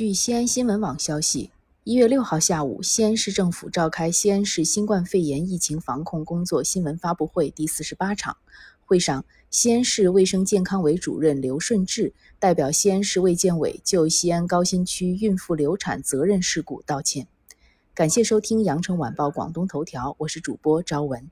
据西安新闻网消息一月六号下午西安市政府召开西安市新冠肺炎疫情防控工作新闻发布会第四十八场。会上西安市卫生健康委主任刘顺志代表西安市卫健委就西安高新区孕妇流产责任事故道歉。感谢收听羊城晚报广东头条我是主播朝文。